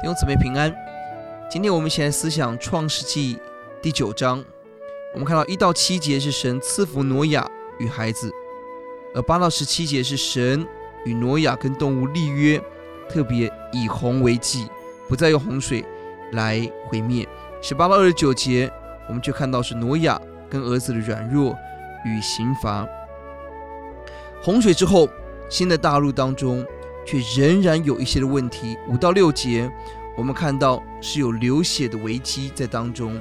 弟兄姊妹平安。今天我们一起来思想创世纪第九章。我们看到一到七节是神赐福挪亚与孩子，而八到十七节是神与挪亚跟动物立约，特别以洪为祭，不再用洪水来毁灭。十八到二十九节，我们就看到是挪亚跟儿子的软弱与刑罚。洪水之后，新的大陆当中。却仍然有一些的问题。五到六节，我们看到是有流血的危机在当中；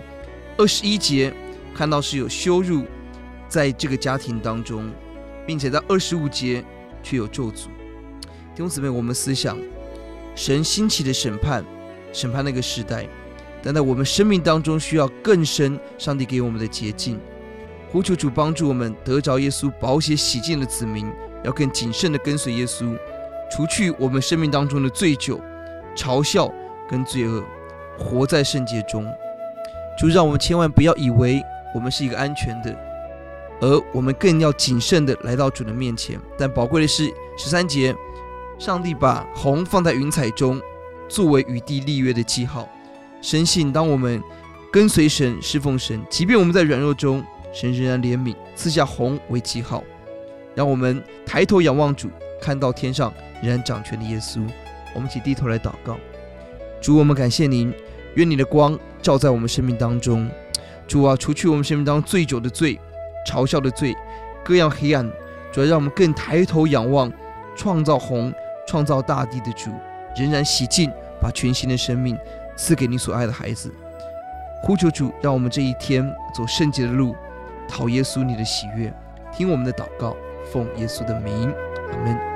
二十一节看到是有羞辱在这个家庭当中，并且在二十五节却有咒诅。弟兄姊妹，我们思想神兴起的审判，审判那个时代，但在我们生命当中需要更深，上帝给我们的捷径。呼求主帮助我们得着耶稣宝血洗净的子民，要更谨慎的跟随耶稣。除去我们生命当中的醉酒、嘲笑跟罪恶，活在圣洁中。就让我们千万不要以为我们是一个安全的，而我们更要谨慎的来到主的面前。但宝贵的是十三节，上帝把红放在云彩中，作为与地立约的记号。深信当我们跟随神、侍奉神，即便我们在软弱中，神仍然怜悯，赐下红为记号，让我们抬头仰望主，看到天上。仍然掌权的耶稣，我们一起低头来祷告。主，我们感谢您，愿你的光照在我们生命当中。主啊，除去我们生命当中醉酒的罪、嘲笑的罪、各样黑暗，主要让我们更抬头仰望创造红、创造大地的主，仍然洗净，把全新的生命赐给你所爱的孩子。呼求主，让我们这一天走圣洁的路，讨耶稣你的喜悦。听我们的祷告，奉耶稣的名，阿门。